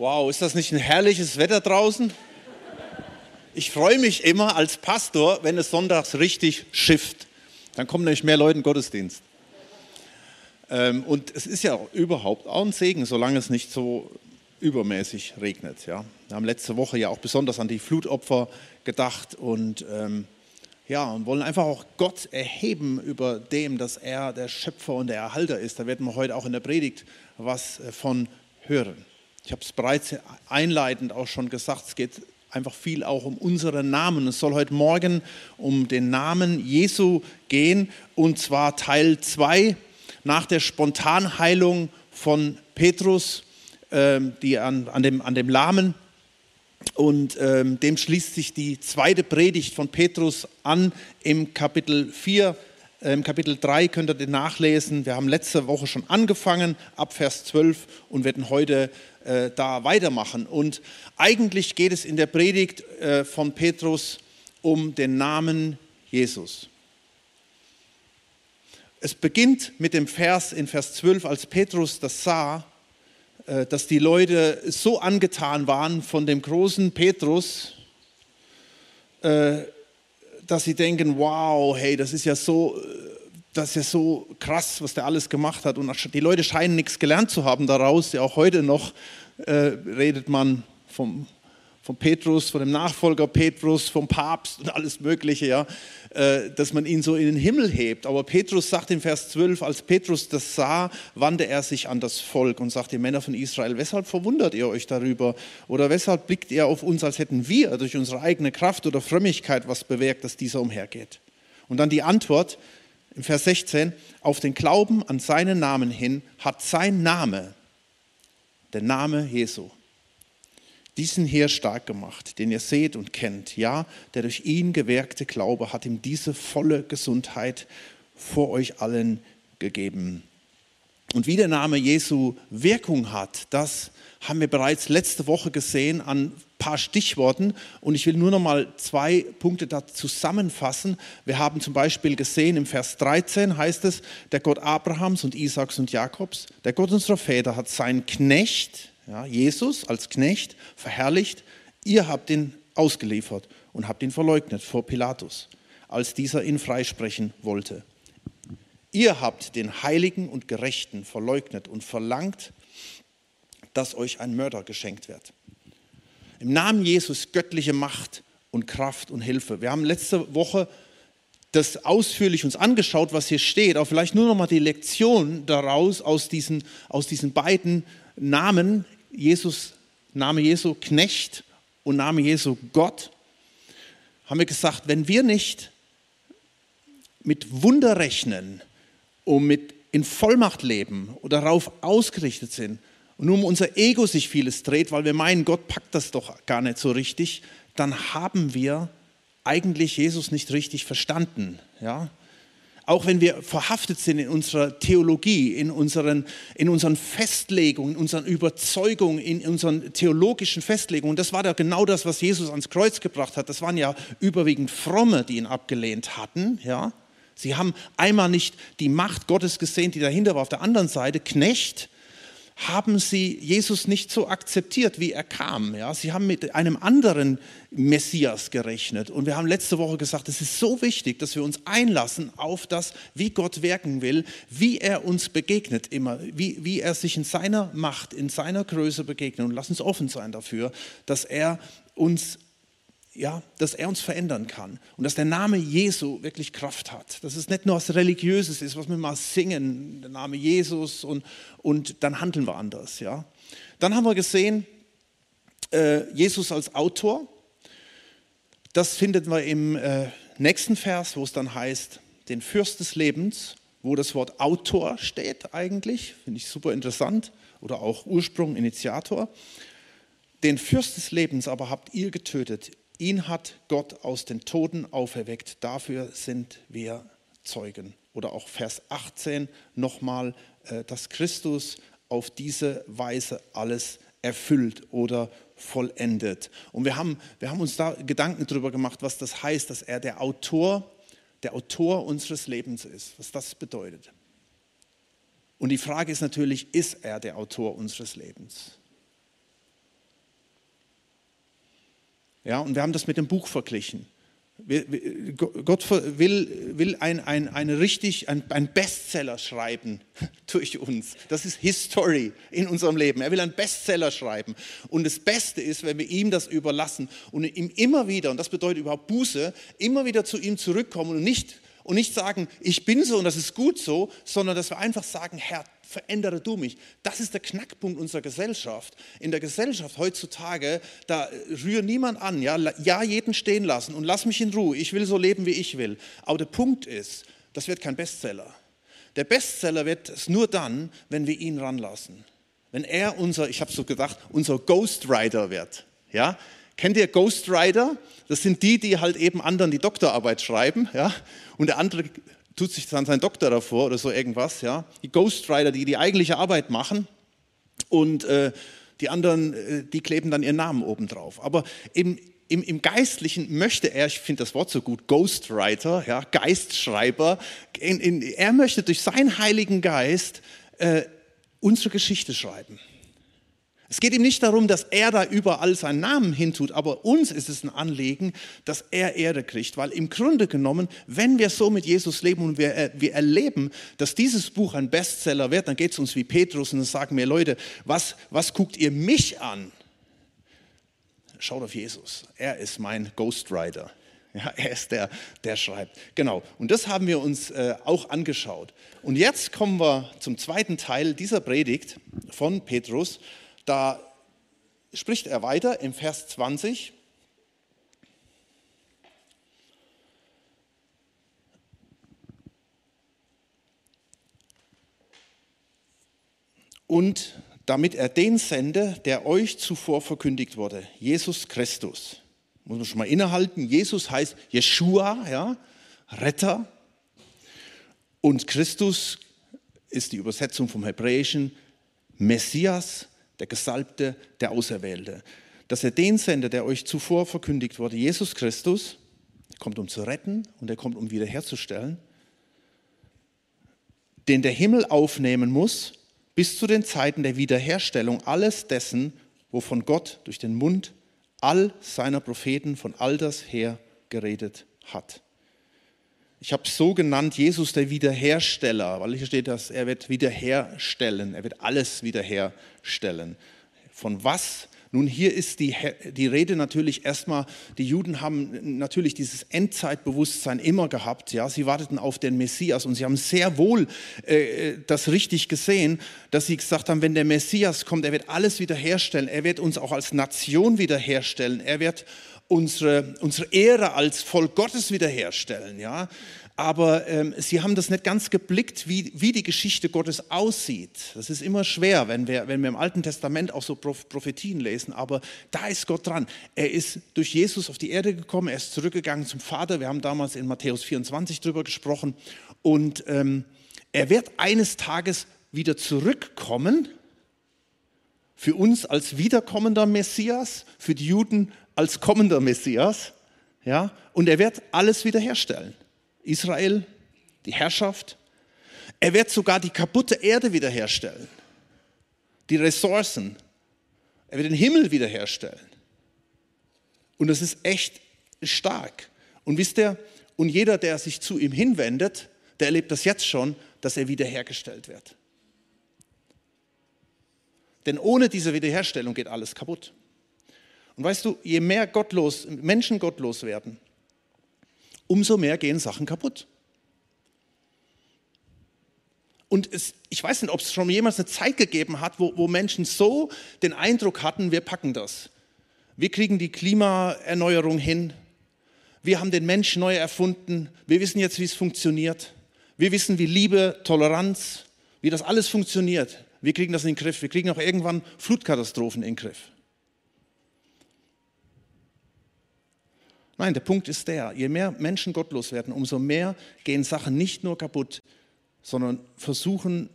Wow, ist das nicht ein herrliches Wetter draußen? Ich freue mich immer als Pastor, wenn es sonntags richtig schifft. Dann kommen nämlich mehr Leute in den Gottesdienst. Ähm, und es ist ja überhaupt auch ein Segen, solange es nicht so übermäßig regnet. Ja. Wir haben letzte Woche ja auch besonders an die Flutopfer gedacht und ähm, ja, und wollen einfach auch Gott erheben über dem, dass er der Schöpfer und der Erhalter ist. Da werden wir heute auch in der Predigt was äh, von hören. Ich habe es bereits einleitend auch schon gesagt, es geht einfach viel auch um unseren Namen. Es soll heute Morgen um den Namen Jesu gehen und zwar Teil 2 nach der Spontanheilung von Petrus, äh, die an, an, dem, an dem Lahmen. Und ähm, dem schließt sich die zweite Predigt von Petrus an im Kapitel 4 im Kapitel 3 könnt ihr den nachlesen. Wir haben letzte Woche schon angefangen, ab Vers 12 und werden heute äh, da weitermachen. Und eigentlich geht es in der Predigt äh, von Petrus um den Namen Jesus. Es beginnt mit dem Vers in Vers 12, als Petrus das sah, äh, dass die Leute so angetan waren von dem großen Petrus, äh, dass sie denken, wow, hey, das ist ja so, das ist ja so krass, was der alles gemacht hat. Und die Leute scheinen nichts gelernt zu haben daraus. Ja, auch heute noch äh, redet man vom, vom Petrus, von dem Nachfolger Petrus, vom Papst und alles Mögliche, ja, äh, dass man ihn so in den Himmel hebt. Aber Petrus sagt in Vers 12, als Petrus das sah, wandte er sich an das Volk und sagte, Männer von Israel, weshalb verwundert ihr euch darüber? Oder weshalb blickt ihr auf uns, als hätten wir durch unsere eigene Kraft oder Frömmigkeit was bewirkt, dass dieser umhergeht? Und dann die Antwort im Vers 16, auf den Glauben an seinen Namen hin hat sein Name, der Name Jesu, diesen Heer stark gemacht, den ihr seht und kennt. Ja, der durch ihn gewirkte Glaube hat ihm diese volle Gesundheit vor euch allen gegeben. Und wie der Name Jesu Wirkung hat, das haben wir bereits letzte Woche gesehen an ein paar Stichworten. Und ich will nur noch mal zwei Punkte da zusammenfassen. Wir haben zum Beispiel gesehen, im Vers 13 heißt es, der Gott Abrahams und Isaaks und Jakobs, der Gott unserer Väter hat seinen Knecht, ja, Jesus als Knecht verherrlicht, ihr habt ihn ausgeliefert und habt ihn verleugnet vor Pilatus, als dieser ihn freisprechen wollte. Ihr habt den Heiligen und Gerechten verleugnet und verlangt, dass euch ein Mörder geschenkt wird. Im Namen Jesus göttliche Macht und Kraft und Hilfe. Wir haben letzte Woche das ausführlich uns angeschaut, was hier steht, aber vielleicht nur noch mal die Lektion daraus aus diesen, aus diesen beiden Namen Jesus, Name Jesu Knecht und Name Jesu Gott, haben wir gesagt, wenn wir nicht mit Wunder rechnen und mit in Vollmacht leben oder darauf ausgerichtet sind und nur um unser Ego sich vieles dreht, weil wir meinen, Gott packt das doch gar nicht so richtig, dann haben wir eigentlich Jesus nicht richtig verstanden. Ja? Auch wenn wir verhaftet sind in unserer Theologie, in unseren, in unseren Festlegungen, in unseren Überzeugungen, in unseren theologischen Festlegungen. Das war ja genau das, was Jesus ans Kreuz gebracht hat. Das waren ja überwiegend Fromme, die ihn abgelehnt hatten. Ja? Sie haben einmal nicht die Macht Gottes gesehen, die dahinter war. Auf der anderen Seite, Knecht, haben sie Jesus nicht so akzeptiert, wie er kam. Ja, sie haben mit einem anderen Messias gerechnet. Und wir haben letzte Woche gesagt, es ist so wichtig, dass wir uns einlassen auf das, wie Gott wirken will, wie er uns begegnet immer, wie, wie er sich in seiner Macht, in seiner Größe begegnet. Und lass uns offen sein dafür, dass er uns ja, dass er uns verändern kann und dass der Name Jesu wirklich Kraft hat. Dass es nicht nur was Religiöses ist, was wir mal singen, der Name Jesus und, und dann handeln wir anders. Ja. Dann haben wir gesehen, äh, Jesus als Autor. Das finden wir im äh, nächsten Vers, wo es dann heißt, den Fürst des Lebens, wo das Wort Autor steht eigentlich, finde ich super interessant, oder auch Ursprung, Initiator. Den Fürst des Lebens aber habt ihr getötet, Ihn hat Gott aus den Toten auferweckt. Dafür sind wir Zeugen. Oder auch Vers 18 nochmal, äh, dass Christus auf diese Weise alles erfüllt oder vollendet. Und wir haben, wir haben uns da Gedanken darüber gemacht, was das heißt, dass er der Autor, der Autor unseres Lebens ist, was das bedeutet. Und die Frage ist natürlich, ist er der Autor unseres Lebens? Ja, und wir haben das mit dem Buch verglichen. Gott will, will ein, ein, eine richtig, ein, ein Bestseller schreiben durch uns. Das ist History in unserem Leben. Er will einen Bestseller schreiben. Und das Beste ist, wenn wir ihm das überlassen und ihm immer wieder, und das bedeutet überhaupt Buße, immer wieder zu ihm zurückkommen und nicht, und nicht sagen, ich bin so und das ist gut so, sondern dass wir einfach sagen, Herr, verändere du mich. Das ist der Knackpunkt unserer Gesellschaft. In der Gesellschaft heutzutage, da rührt niemand an, ja, ja, jeden stehen lassen und lass mich in Ruhe. Ich will so leben, wie ich will. Aber der Punkt ist, das wird kein Bestseller. Der Bestseller wird es nur dann, wenn wir ihn ranlassen. Wenn er unser, ich habe so gedacht, unser Ghostwriter wird. Ja? Kennt ihr Ghostwriter? Das sind die, die halt eben anderen die Doktorarbeit schreiben. Ja? Und der andere tut sich dann sein Doktor davor oder so irgendwas, ja. Die Ghostwriter, die die eigentliche Arbeit machen und äh, die anderen, äh, die kleben dann ihren Namen oben drauf. Aber im, im, im Geistlichen möchte er, ich finde das Wort so gut, Ghostwriter, ja, Geistschreiber, in, in, er möchte durch seinen Heiligen Geist äh, unsere Geschichte schreiben. Es geht ihm nicht darum, dass er da überall seinen Namen hintut, aber uns ist es ein Anliegen, dass er Erde kriegt, weil im Grunde genommen, wenn wir so mit Jesus leben und wir, äh, wir erleben, dass dieses Buch ein Bestseller wird, dann geht es uns wie Petrus und dann sagen wir, Leute, was, was guckt ihr mich an? Schaut auf Jesus, er ist mein Ghostwriter. Ja, er ist der, der schreibt. Genau. Und das haben wir uns äh, auch angeschaut. Und jetzt kommen wir zum zweiten Teil dieser Predigt von Petrus. Da spricht er weiter im Vers 20. Und damit er den sende, der euch zuvor verkündigt wurde, Jesus Christus. Muss man schon mal innehalten. Jesus heißt Jeshua, ja, Retter. Und Christus ist die Übersetzung vom Hebräischen Messias, der Gesalbte, der Auserwählte. Dass er den sendet, der euch zuvor verkündigt wurde, Jesus Christus, kommt um zu retten und er kommt um wiederherzustellen, den der Himmel aufnehmen muss, bis zu den Zeiten der Wiederherstellung alles dessen, wovon Gott durch den Mund all seiner Propheten von alters her geredet hat. Ich habe so genannt, Jesus der Wiederhersteller, weil hier steht, dass er wird wiederherstellen, er wird alles wiederherstellen. Von was? Nun, hier ist die, die Rede natürlich erstmal, die Juden haben natürlich dieses Endzeitbewusstsein immer gehabt. Ja? Sie warteten auf den Messias und sie haben sehr wohl äh, das richtig gesehen, dass sie gesagt haben, wenn der Messias kommt, er wird alles wiederherstellen. Er wird uns auch als Nation wiederherstellen. Er wird unsere, unsere Ehre als Volk Gottes wiederherstellen. Ja? Aber ähm, sie haben das nicht ganz geblickt, wie, wie die Geschichte Gottes aussieht. Das ist immer schwer, wenn wir, wenn wir im Alten Testament auch so Prophetien lesen. Aber da ist Gott dran. Er ist durch Jesus auf die Erde gekommen, er ist zurückgegangen zum Vater. Wir haben damals in Matthäus 24 drüber gesprochen. Und ähm, er wird eines Tages wieder zurückkommen. Für uns als wiederkommender Messias, für die Juden als kommender Messias, ja, und er wird alles wiederherstellen. Israel, die Herrschaft. Er wird sogar die kaputte Erde wiederherstellen, die Ressourcen. Er wird den Himmel wiederherstellen. Und das ist echt stark. Und wisst ihr, und jeder, der sich zu ihm hinwendet, der erlebt das jetzt schon, dass er wiederhergestellt wird. Denn ohne diese Wiederherstellung geht alles kaputt. Und weißt du, je mehr gottlos, Menschen gottlos werden, umso mehr gehen Sachen kaputt. Und es, ich weiß nicht, ob es schon jemals eine Zeit gegeben hat, wo, wo Menschen so den Eindruck hatten, wir packen das. Wir kriegen die Klimaerneuerung hin. Wir haben den Menschen neu erfunden. Wir wissen jetzt, wie es funktioniert. Wir wissen, wie Liebe, Toleranz, wie das alles funktioniert. Wir kriegen das in den Griff. Wir kriegen auch irgendwann Flutkatastrophen in den Griff. Nein, der Punkt ist der, je mehr Menschen gottlos werden, umso mehr gehen Sachen nicht nur kaputt, sondern versuchen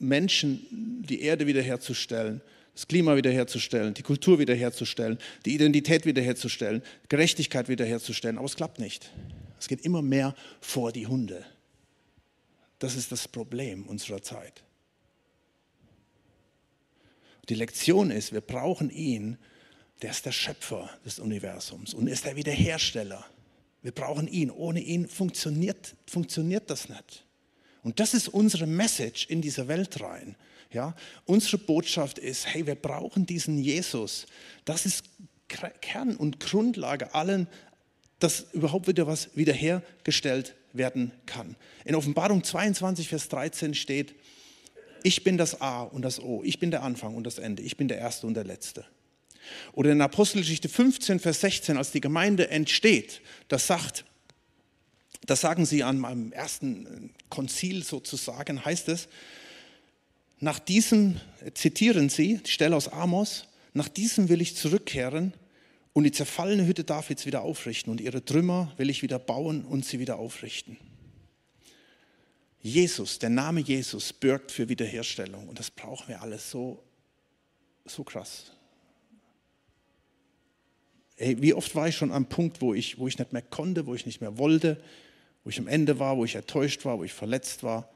Menschen die Erde wiederherzustellen, das Klima wiederherzustellen, die Kultur wiederherzustellen, die Identität wiederherzustellen, Gerechtigkeit wiederherzustellen. Aber es klappt nicht. Es geht immer mehr vor die Hunde. Das ist das Problem unserer Zeit. Die Lektion ist, wir brauchen ihn, der ist der Schöpfer des Universums und ist der Wiederhersteller. Wir brauchen ihn. Ohne ihn funktioniert, funktioniert das nicht. Und das ist unsere Message in diese Welt rein. Ja, unsere Botschaft ist, hey, wir brauchen diesen Jesus. Das ist Kern und Grundlage allen, dass überhaupt wieder was wiederhergestellt werden kann. In Offenbarung 22, Vers 13 steht, ich bin das A und das O, ich bin der Anfang und das Ende, ich bin der Erste und der Letzte. Oder in Apostelgeschichte 15, Vers 16, als die Gemeinde entsteht, das sagt, das sagen sie an meinem ersten Konzil sozusagen, heißt es, nach diesem, zitieren sie, die Stelle aus Amos, nach diesem will ich zurückkehren und die zerfallene Hütte Davids wieder aufrichten und ihre Trümmer will ich wieder bauen und sie wieder aufrichten. Jesus, der Name Jesus bürgt für Wiederherstellung und das brauchen wir alles so, so krass. Ey, wie oft war ich schon am Punkt, wo ich, wo ich nicht mehr konnte, wo ich nicht mehr wollte, wo ich am Ende war, wo ich enttäuscht war, wo ich verletzt war.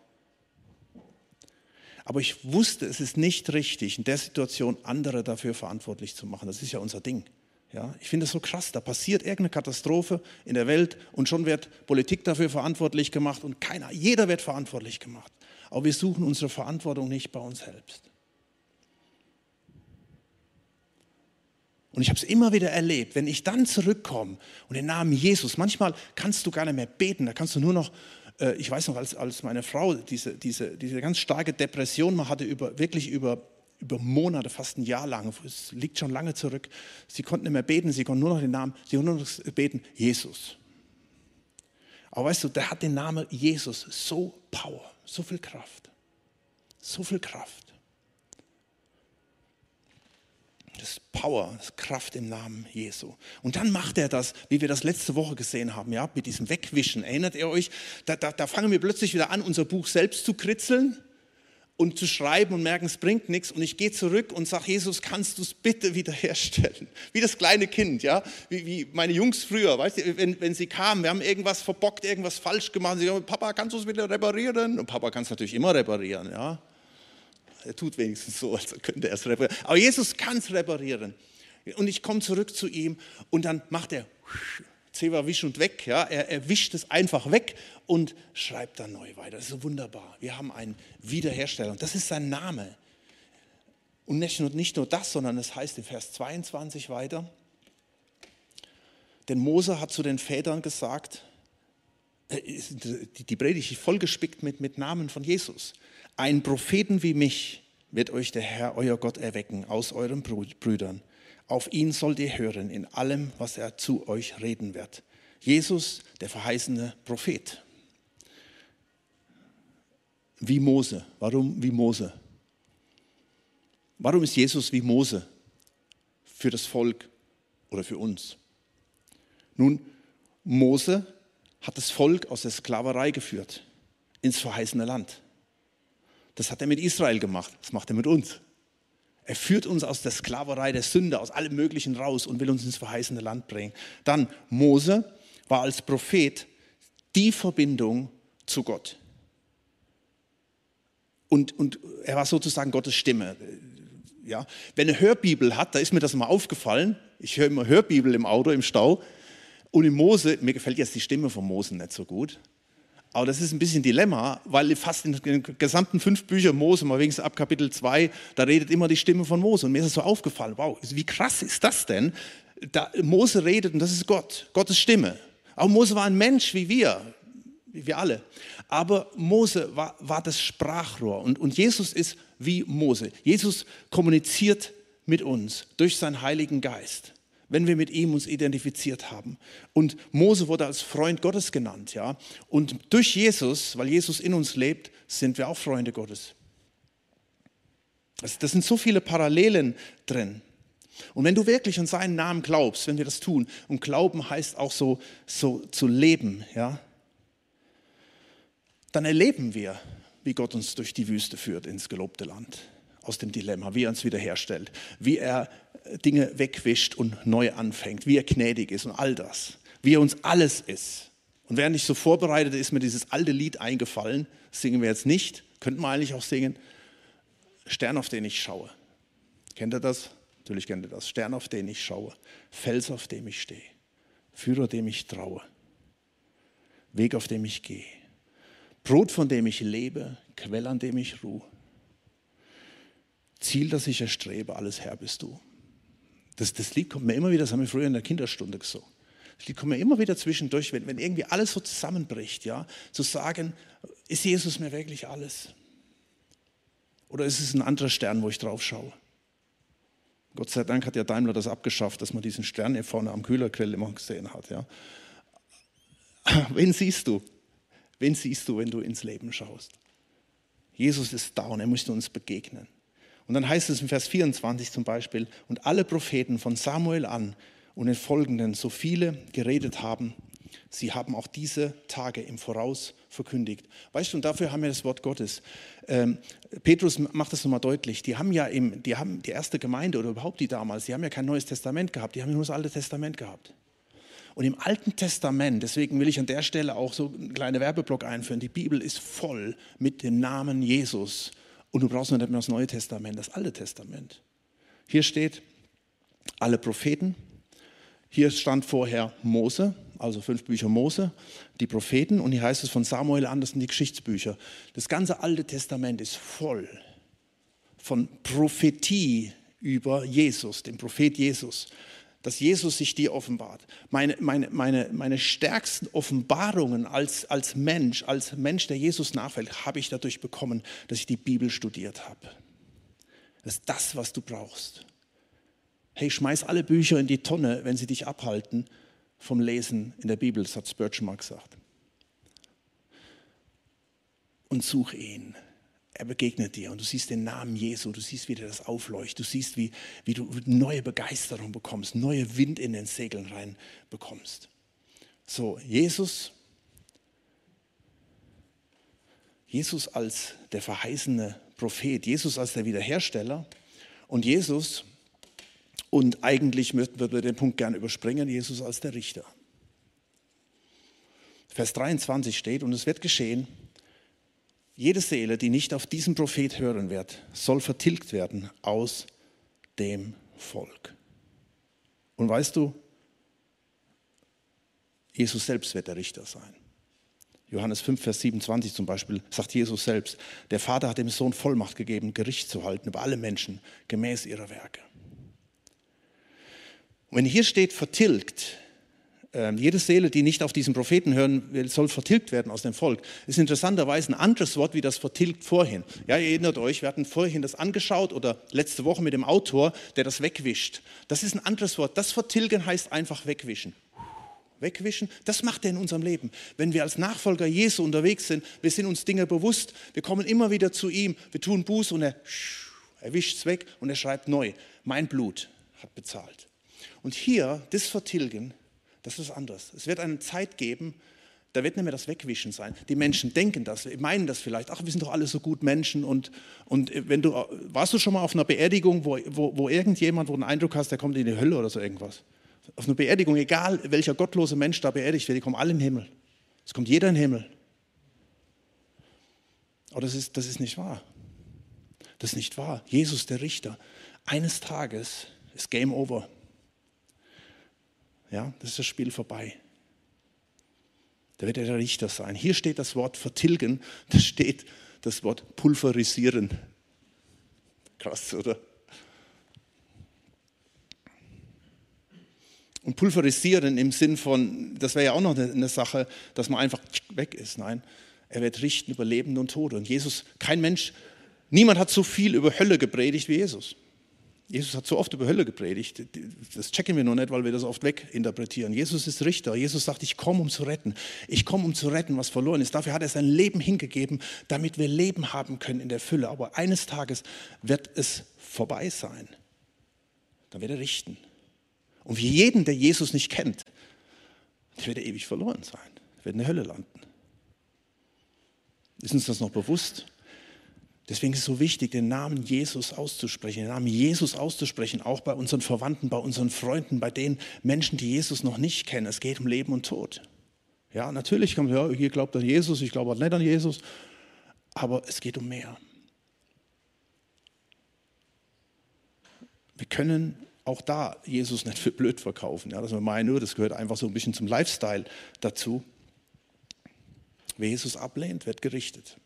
Aber ich wusste, es ist nicht richtig, in der Situation andere dafür verantwortlich zu machen. Das ist ja unser Ding. Ja, ich finde es so krass, da passiert irgendeine Katastrophe in der Welt und schon wird Politik dafür verantwortlich gemacht und keiner, jeder wird verantwortlich gemacht. Aber wir suchen unsere Verantwortung nicht bei uns selbst. Und ich habe es immer wieder erlebt, wenn ich dann zurückkomme und den Namen Jesus, manchmal kannst du gar nicht mehr beten, da kannst du nur noch, äh, ich weiß noch, als, als meine Frau diese, diese, diese ganz starke Depression mal hatte, über, wirklich über, über Monate, fast ein Jahr lang, es liegt schon lange zurück, sie konnte nicht mehr beten, sie konnte nur noch den Namen, sie konnte nur noch beten, Jesus. Aber weißt du, der hat den Namen Jesus so Power, so viel Kraft, so viel Kraft. Das ist Power, das ist Kraft im Namen Jesu. Und dann macht er das, wie wir das letzte Woche gesehen haben, ja, mit diesem Wegwischen. Erinnert ihr euch? Da, da, da fangen wir plötzlich wieder an, unser Buch selbst zu kritzeln und zu schreiben und merken, es bringt nichts. Und ich gehe zurück und sage, Jesus, kannst du es bitte wiederherstellen? Wie das kleine Kind, ja, wie, wie meine Jungs früher, weißt du, wenn, wenn sie kamen, wir haben irgendwas verbockt, irgendwas falsch gemacht. Sie sagen, Papa, kannst du es wieder reparieren? Und Papa kann es natürlich immer reparieren, ja. Er tut wenigstens so, als könnte er es reparieren. Aber Jesus kann es reparieren. Und ich komme zurück zu ihm und dann macht er Zewa wisch und weg. Ja? Er, er wischt es einfach weg und schreibt dann neu weiter. Das ist so wunderbar. Wir haben einen Wiederhersteller. Und das ist sein Name. Und nicht nur, nicht nur das, sondern es heißt in Vers 22 weiter, denn Mose hat zu den Vätern gesagt, äh, die Predigt ist vollgespickt mit, mit Namen von Jesus. Ein Propheten wie mich wird euch der Herr, euer Gott, erwecken aus euren Brüdern. Auf ihn sollt ihr hören in allem, was er zu euch reden wird. Jesus, der verheißene Prophet. Wie Mose. Warum wie Mose? Warum ist Jesus wie Mose für das Volk oder für uns? Nun, Mose hat das Volk aus der Sklaverei geführt ins verheißene Land. Das hat er mit Israel gemacht. Das macht er mit uns. Er führt uns aus der Sklaverei der Sünde, aus allem Möglichen raus und will uns ins verheißene Land bringen. Dann Mose war als Prophet die Verbindung zu Gott. Und, und er war sozusagen Gottes Stimme. Ja, wenn eine Hörbibel hat, da ist mir das mal aufgefallen. Ich höre immer Hörbibel im Auto, im Stau. Und in Mose, mir gefällt jetzt die Stimme von Mose nicht so gut. Aber das ist ein bisschen Dilemma, weil fast in den gesamten fünf Büchern Mose, mal wenigstens ab Kapitel 2, da redet immer die Stimme von Mose. Und mir ist es so aufgefallen, wow, wie krass ist das denn? Da, Mose redet und das ist Gott, Gottes Stimme. Auch Mose war ein Mensch wie wir, wie wir alle. Aber Mose war, war das Sprachrohr und, und Jesus ist wie Mose. Jesus kommuniziert mit uns durch seinen Heiligen Geist wenn wir mit ihm uns identifiziert haben. Und Mose wurde als Freund Gottes genannt, ja. Und durch Jesus, weil Jesus in uns lebt, sind wir auch Freunde Gottes. Das sind so viele Parallelen drin. Und wenn du wirklich an seinen Namen glaubst, wenn wir das tun, und Glauben heißt auch so, so zu leben, ja, dann erleben wir, wie Gott uns durch die Wüste führt ins gelobte Land, aus dem Dilemma, wie er uns wiederherstellt, wie er Dinge wegwischt und neu anfängt, wie er gnädig ist und all das, wie er uns alles ist. Und während ich so vorbereitet, ist mir dieses alte Lied eingefallen, das singen wir jetzt nicht, könnten wir eigentlich auch singen, Stern, auf den ich schaue. Kennt ihr das? Natürlich kennt ihr das. Stern, auf den ich schaue. Fels, auf dem ich stehe. Führer, dem ich traue. Weg, auf dem ich gehe. Brot, von dem ich lebe. Quell, an dem ich ruhe. Ziel, das ich erstrebe, alles Herr bist du. Das, das Lied kommt mir immer wieder, das haben wir früher in der Kinderstunde gesungen. Das Lied kommt mir immer wieder zwischendurch, wenn, wenn irgendwie alles so zusammenbricht, ja, zu sagen, ist Jesus mir wirklich alles? Oder ist es ein anderer Stern, wo ich drauf schaue? Gott sei Dank hat ja Daimler das abgeschafft, dass man diesen Stern hier vorne am Kühlergrill immer gesehen hat. Ja. Wen siehst du? Wen siehst du, wenn du ins Leben schaust? Jesus ist da und er möchte uns begegnen. Und dann heißt es in Vers 24 zum Beispiel, und alle Propheten von Samuel an und den folgenden, so viele geredet haben, sie haben auch diese Tage im Voraus verkündigt. Weißt du, und dafür haben wir das Wort Gottes. Ähm, Petrus macht das nochmal deutlich. Die haben ja im, die haben die erste Gemeinde oder überhaupt die damals, die haben ja kein neues Testament gehabt, die haben nur das Alte Testament gehabt. Und im Alten Testament, deswegen will ich an der Stelle auch so einen kleinen Werbeblock einführen, die Bibel ist voll mit dem Namen Jesus und du brauchst nicht mehr das Neue Testament, das Alte Testament. Hier steht alle Propheten. Hier stand vorher Mose, also fünf Bücher Mose, die Propheten. Und hier heißt es von Samuel an, das sind die Geschichtsbücher. Das ganze Alte Testament ist voll von Prophetie über Jesus, den Prophet Jesus dass Jesus sich dir offenbart. Meine, meine, meine, meine stärksten Offenbarungen als, als Mensch, als Mensch, der Jesus nachfällt, habe ich dadurch bekommen, dass ich die Bibel studiert habe. Das ist das, was du brauchst. Hey, schmeiß alle Bücher in die Tonne, wenn sie dich abhalten vom Lesen in der Bibel, das hat Spurgeon mal gesagt. Und such ihn er begegnet dir und du siehst den Namen Jesu, du siehst, wie dir das aufleuchtet, du siehst, wie, wie du neue Begeisterung bekommst, neue Wind in den Segeln rein bekommst. So, Jesus, Jesus als der verheißene Prophet, Jesus als der Wiederhersteller und Jesus, und eigentlich würden wir den Punkt gerne überspringen, Jesus als der Richter. Vers 23 steht, und es wird geschehen, jede Seele, die nicht auf diesen Prophet hören wird, soll vertilgt werden aus dem Volk. Und weißt du, Jesus selbst wird der Richter sein. Johannes 5, Vers 27 zum Beispiel sagt Jesus selbst, der Vater hat dem Sohn Vollmacht gegeben, Gericht zu halten über alle Menschen gemäß ihrer Werke. Und wenn hier steht vertilgt, ähm, jede Seele, die nicht auf diesen Propheten hören will, soll vertilgt werden aus dem Volk. Das ist interessanterweise ein anderes Wort wie das vertilgt vorhin. Ja, ihr erinnert euch, wir hatten vorhin das angeschaut oder letzte Woche mit dem Autor, der das wegwischt. Das ist ein anderes Wort. Das vertilgen heißt einfach wegwischen. Wegwischen, das macht er in unserem Leben. Wenn wir als Nachfolger Jesu unterwegs sind, wir sind uns Dinge bewusst, wir kommen immer wieder zu ihm, wir tun Buß und er, er wischt es weg und er schreibt neu. Mein Blut hat bezahlt. Und hier, das Vertilgen, das ist anders. Es wird eine Zeit geben, da wird nicht mehr das Wegwischen sein. Die Menschen denken das, meinen das vielleicht. Ach, wir sind doch alle so gut Menschen. Und, und wenn du, warst du schon mal auf einer Beerdigung, wo, wo, wo irgendjemand, wo du einen Eindruck hast, der kommt in die Hölle oder so irgendwas? Auf einer Beerdigung, egal welcher gottlose Mensch da beerdigt wird, die kommen alle in den Himmel. Es kommt jeder in den Himmel. Aber das ist, das ist nicht wahr. Das ist nicht wahr. Jesus, der Richter, eines Tages ist Game Over. Ja, das ist das Spiel vorbei. Da wird er der Richter sein. Hier steht das Wort vertilgen, da steht das Wort pulverisieren. Krass, oder? Und pulverisieren im Sinn von, das wäre ja auch noch eine Sache, dass man einfach weg ist. Nein, er wird richten über Leben und Tod. Und Jesus, kein Mensch, niemand hat so viel über Hölle gepredigt wie Jesus. Jesus hat so oft über Hölle gepredigt. Das checken wir noch nicht, weil wir das oft weginterpretieren. Jesus ist Richter. Jesus sagt, ich komme, um zu retten. Ich komme, um zu retten, was verloren ist. Dafür hat er sein Leben hingegeben, damit wir Leben haben können in der Fülle. Aber eines Tages wird es vorbei sein. Dann wird er richten. Und wie jeden, der Jesus nicht kennt, wird er ewig verloren sein. Wird in der Hölle landen. Ist uns das noch bewusst? Deswegen ist es so wichtig, den Namen Jesus auszusprechen, den Namen Jesus auszusprechen, auch bei unseren Verwandten, bei unseren Freunden, bei den Menschen, die Jesus noch nicht kennen. Es geht um Leben und Tod. Ja, natürlich man, ja, hier glaubt an Jesus, ich glaube nicht an Jesus, aber es geht um mehr. Wir können auch da Jesus nicht für blöd verkaufen. Ja, dass wir meinen, das gehört einfach so ein bisschen zum Lifestyle dazu. Wer Jesus ablehnt, wird gerichtet.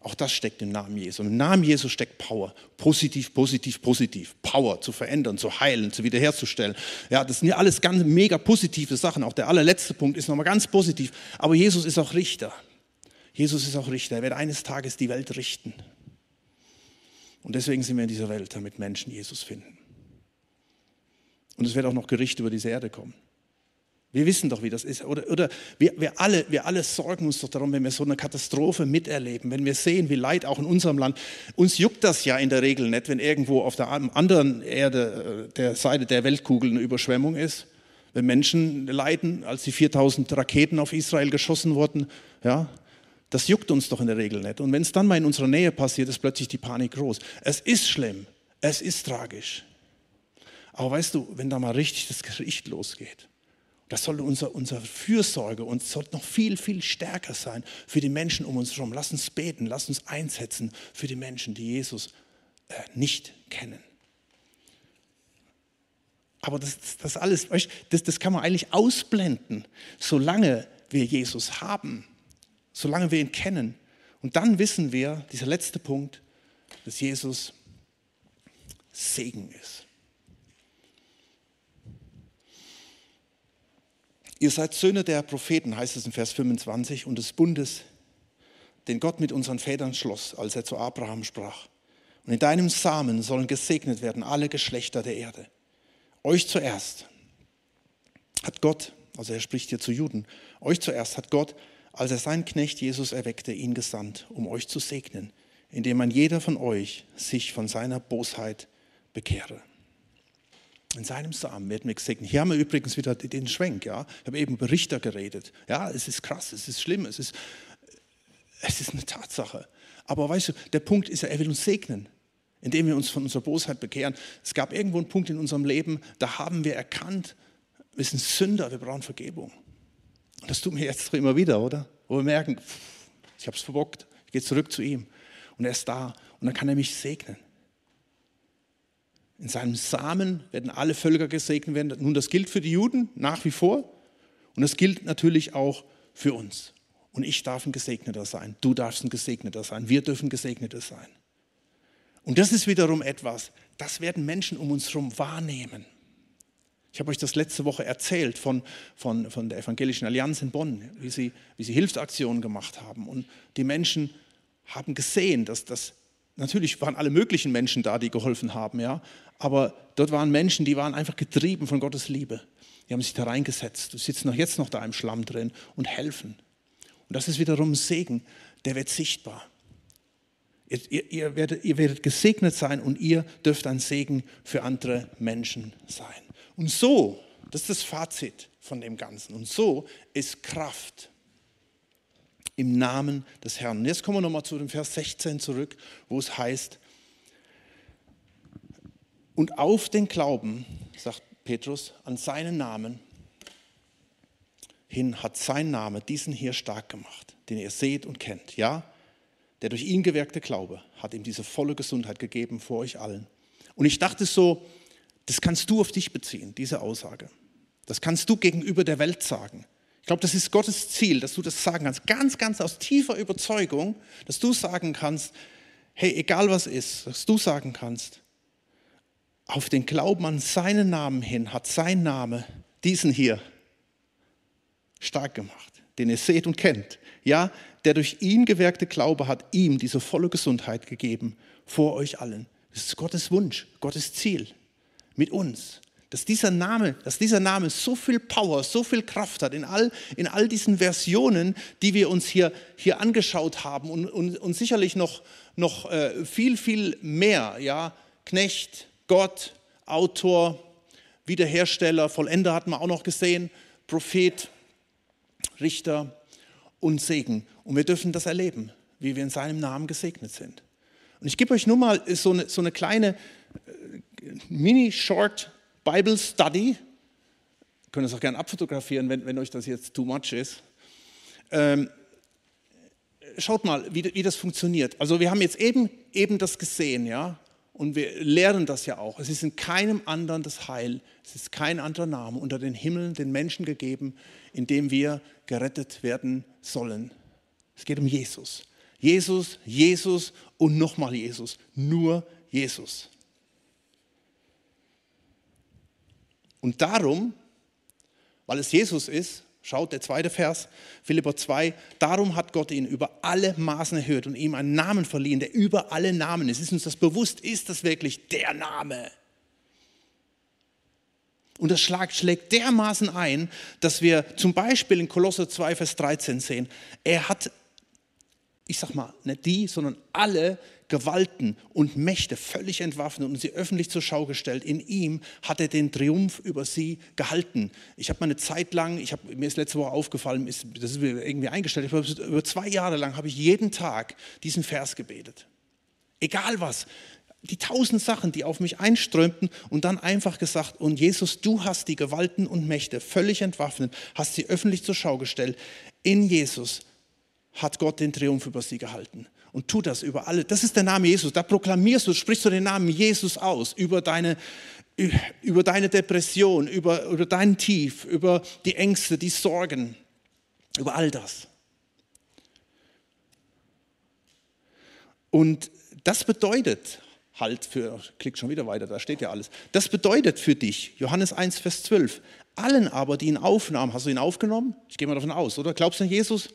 Auch das steckt im Namen Jesu. Im Namen Jesu steckt Power. Positiv, positiv, positiv. Power zu verändern, zu heilen, zu wiederherzustellen. Ja, das sind ja alles ganz mega positive Sachen. Auch der allerletzte Punkt ist nochmal ganz positiv. Aber Jesus ist auch Richter. Jesus ist auch Richter. Er wird eines Tages die Welt richten. Und deswegen sind wir in dieser Welt, damit Menschen Jesus finden. Und es wird auch noch Gericht über diese Erde kommen. Wir wissen doch, wie das ist. Oder, oder wir, wir, alle, wir alle sorgen uns doch darum, wenn wir so eine Katastrophe miterleben, wenn wir sehen, wie Leid auch in unserem Land. Uns juckt das ja in der Regel nicht, wenn irgendwo auf der anderen Erde, äh, der Seite der Weltkugel eine Überschwemmung ist. Wenn Menschen leiden, als die 4000 Raketen auf Israel geschossen wurden, ja, das juckt uns doch in der Regel nicht. Und wenn es dann mal in unserer Nähe passiert, ist plötzlich die Panik groß. Es ist schlimm, es ist tragisch. Aber weißt du, wenn da mal richtig das Gericht losgeht, das sollte unser, unsere Fürsorge und sollte noch viel, viel stärker sein für die Menschen um uns herum. Lass uns beten, lass uns einsetzen für die Menschen, die Jesus äh, nicht kennen. Aber das, das alles, das, das kann man eigentlich ausblenden, solange wir Jesus haben, solange wir ihn kennen. Und dann wissen wir, dieser letzte Punkt, dass Jesus Segen ist. Ihr seid Söhne der Propheten, heißt es in Vers 25, und des Bundes, den Gott mit unseren Vätern schloss, als er zu Abraham sprach. Und in deinem Samen sollen gesegnet werden alle Geschlechter der Erde. Euch zuerst hat Gott, also er spricht hier zu Juden, euch zuerst hat Gott, als er seinen Knecht Jesus erweckte, ihn gesandt, um euch zu segnen, indem man jeder von euch sich von seiner Bosheit bekehre. In seinem Samen werden wir gesegnet. Hier haben wir übrigens wieder den Schwenk. Ja? Ich habe eben über Richter geredet. Ja, es ist krass, es ist schlimm, es ist, es ist eine Tatsache. Aber weißt du, der Punkt ist ja, er will uns segnen, indem wir uns von unserer Bosheit bekehren. Es gab irgendwo einen Punkt in unserem Leben, da haben wir erkannt, wir sind Sünder, wir brauchen Vergebung. Und das tun wir jetzt immer wieder, oder? Wo wir merken, ich habe es verbockt, ich gehe zurück zu ihm. Und er ist da und dann kann er mich segnen. In seinem Samen werden alle Völker gesegnet werden. Nun, das gilt für die Juden nach wie vor und das gilt natürlich auch für uns. Und ich darf ein Gesegneter sein, du darfst ein Gesegneter sein, wir dürfen Gesegneter sein. Und das ist wiederum etwas, das werden Menschen um uns herum wahrnehmen. Ich habe euch das letzte Woche erzählt von, von, von der Evangelischen Allianz in Bonn, wie sie, wie sie Hilfsaktionen gemacht haben. Und die Menschen haben gesehen, dass das Natürlich waren alle möglichen Menschen da, die geholfen haben, ja. Aber dort waren Menschen, die waren einfach getrieben von Gottes Liebe. Die haben sich da reingesetzt, die sitzen noch jetzt noch da im Schlamm drin und helfen. Und das ist wiederum ein Segen, der wird sichtbar. Ihr, ihr, ihr, werdet, ihr werdet gesegnet sein und ihr dürft ein Segen für andere Menschen sein. Und so, das ist das Fazit von dem Ganzen. Und so ist Kraft im Namen des Herrn. Und jetzt kommen wir nochmal zu dem Vers 16 zurück, wo es heißt, und auf den Glauben, sagt Petrus, an seinen Namen hin hat sein Name diesen hier stark gemacht, den ihr seht und kennt. Ja, der durch ihn gewirkte Glaube hat ihm diese volle Gesundheit gegeben vor euch allen. Und ich dachte so, das kannst du auf dich beziehen, diese Aussage. Das kannst du gegenüber der Welt sagen. Ich glaube, das ist Gottes Ziel, dass du das sagen kannst, ganz, ganz aus tiefer Überzeugung, dass du sagen kannst, hey, egal was ist, dass du sagen kannst, auf den Glauben an seinen Namen hin hat sein Name diesen hier stark gemacht, den ihr seht und kennt. Ja, der durch ihn gewirkte Glaube hat ihm diese volle Gesundheit gegeben vor euch allen. Das ist Gottes Wunsch, Gottes Ziel mit uns dass dieser Name, dass dieser Name so viel Power, so viel Kraft hat in all, in all diesen Versionen, die wir uns hier, hier angeschaut haben und, und, und sicherlich noch, noch äh, viel, viel mehr. Ja? Knecht, Gott, Autor, Wiederhersteller, Vollender hatten wir auch noch gesehen, Prophet, Richter und Segen. Und wir dürfen das erleben, wie wir in seinem Namen gesegnet sind. Und ich gebe euch nur mal so eine, so eine kleine äh, Mini-Short Bible Study. Ihr könnt es auch gerne abfotografieren, wenn, wenn euch das jetzt too much ist. Ähm, schaut mal, wie, wie, das funktioniert. Also wir haben jetzt eben, eben das gesehen, ja. und wir lehren das ja auch. Es ist in keinem anderen das Heil. Es ist kein anderer Name unter den Himmeln den Menschen gegeben, in dem wir gerettet werden sollen. Es geht um Jesus. Jesus, Jesus und nochmal Jesus. Nur Jesus. Und darum, weil es Jesus ist, Schaut, der zweite Vers, Philipper 2, darum hat Gott ihn über alle Maßen erhöht und ihm einen Namen verliehen, der über alle Namen ist. Ist uns das bewusst? Ist das wirklich der Name? Und das schlägt dermaßen ein, dass wir zum Beispiel in Kolosser 2, Vers 13 sehen, er hat, ich sag mal, nicht die, sondern alle Gewalten und Mächte völlig entwaffnet und sie öffentlich zur Schau gestellt. In ihm hat er den Triumph über sie gehalten. Ich habe mal eine Zeit lang, ich hab, mir ist letzte Woche aufgefallen, ist, das ist mir irgendwie eingestellt, ich über zwei Jahre lang habe ich jeden Tag diesen Vers gebetet. Egal was, die tausend Sachen, die auf mich einströmten und dann einfach gesagt, und Jesus, du hast die Gewalten und Mächte völlig entwaffnet, hast sie öffentlich zur Schau gestellt. In Jesus hat Gott den Triumph über sie gehalten und tu das über alle. Das ist der Name Jesus. Da proklamierst du, sprichst du den Namen Jesus aus über deine, über deine Depression, über, über dein Tief, über die Ängste, die Sorgen, über all das. Und das bedeutet halt für, klick schon wieder weiter, da steht ja alles. Das bedeutet für dich, Johannes 1, Vers 12, allen aber, die ihn aufnahmen, hast du ihn aufgenommen? Ich gehe mal davon aus, oder? Glaubst du an Jesus?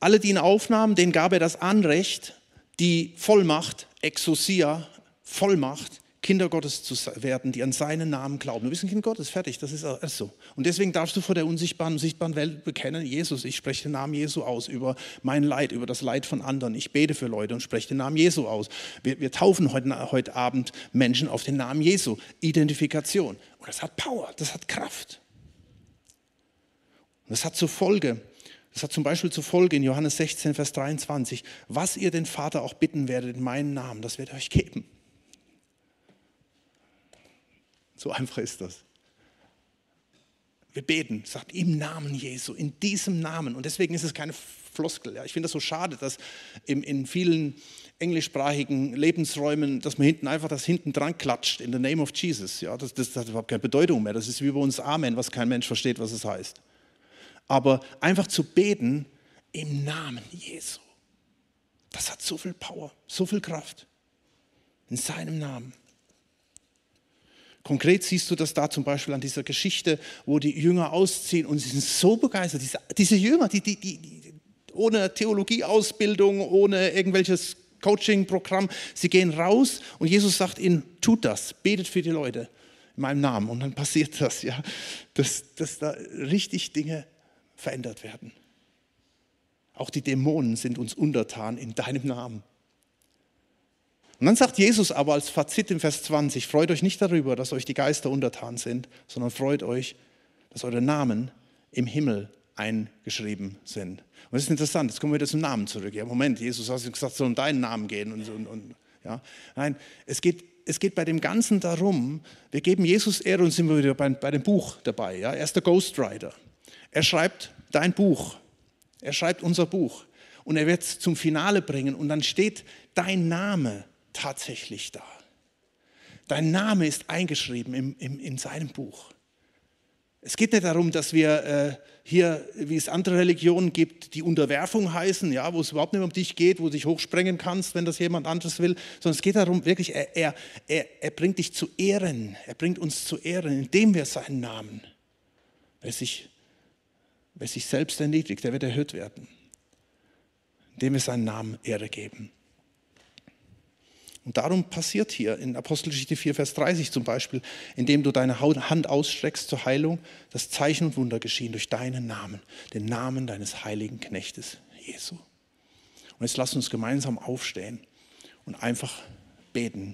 Alle, die ihn aufnahmen, denen gab er das Anrecht, die Vollmacht, Exousia, Vollmacht, Kinder Gottes zu werden, die an seinen Namen glauben. Du bist ein Kind Gottes, fertig, das ist so. Und deswegen darfst du vor der unsichtbaren und sichtbaren Welt bekennen, Jesus, ich spreche den Namen Jesu aus über mein Leid, über das Leid von anderen. Ich bete für Leute und spreche den Namen Jesu aus. Wir, wir taufen heute, heute Abend Menschen auf den Namen Jesu. Identifikation. Und das hat Power, das hat Kraft. Und das hat zur Folge, das hat zum Beispiel zur Folge in Johannes 16, Vers 23, was ihr den Vater auch bitten werdet in meinen Namen, das wird euch geben. So einfach ist das. Wir beten, sagt im Namen Jesu, in diesem Namen. Und deswegen ist es keine Floskel. Ja. Ich finde das so schade, dass in, in vielen englischsprachigen Lebensräumen, dass man hinten einfach das hinten dran klatscht, in the name of Jesus. Ja, das, das hat überhaupt keine Bedeutung mehr. Das ist wie bei uns Amen, was kein Mensch versteht, was es heißt aber einfach zu beten im Namen Jesu. Das hat so viel Power, so viel Kraft. In seinem Namen. Konkret siehst du das da zum Beispiel an dieser Geschichte, wo die Jünger ausziehen und sie sind so begeistert. Diese, diese Jünger, die, die, die, die ohne Theologieausbildung, ohne irgendwelches Coaching-Programm, sie gehen raus und Jesus sagt ihnen, tut das, betet für die Leute in meinem Namen. Und dann passiert das, ja, dass, dass da richtig Dinge verändert werden. Auch die Dämonen sind uns untertan in deinem Namen. Und dann sagt Jesus aber als Fazit im Vers 20, freut euch nicht darüber, dass euch die Geister untertan sind, sondern freut euch, dass eure Namen im Himmel eingeschrieben sind. Und das ist interessant, jetzt kommen wir wieder zum Namen zurück. Ja, Moment, Jesus hat gesagt, es soll um deinen Namen gehen. Und, und, und, ja. Nein, es geht, es geht bei dem Ganzen darum, wir geben Jesus Ehre und sind wir wieder bei, bei dem Buch dabei. Ja. Er ist der Ghostwriter. Er schreibt dein Buch. Er schreibt unser Buch. Und er wird es zum Finale bringen. Und dann steht dein Name tatsächlich da. Dein Name ist eingeschrieben im, im, in seinem Buch. Es geht nicht darum, dass wir äh, hier, wie es andere Religionen gibt, die Unterwerfung heißen, ja, wo es überhaupt nicht um dich geht, wo du dich hochsprengen kannst, wenn das jemand anderes will, sondern es geht darum, wirklich, er, er, er, er bringt dich zu Ehren, er bringt uns zu Ehren, indem wir seinen Namen, wer sich Wer sich selbst erniedrigt, der wird erhöht werden, indem wir seinen Namen Ehre geben. Und darum passiert hier in Apostelgeschichte 4, Vers 30 zum Beispiel, indem du deine Hand ausstreckst zur Heilung, das Zeichen und Wunder geschehen durch deinen Namen, den Namen deines heiligen Knechtes Jesu. Und jetzt lass uns gemeinsam aufstehen und einfach beten.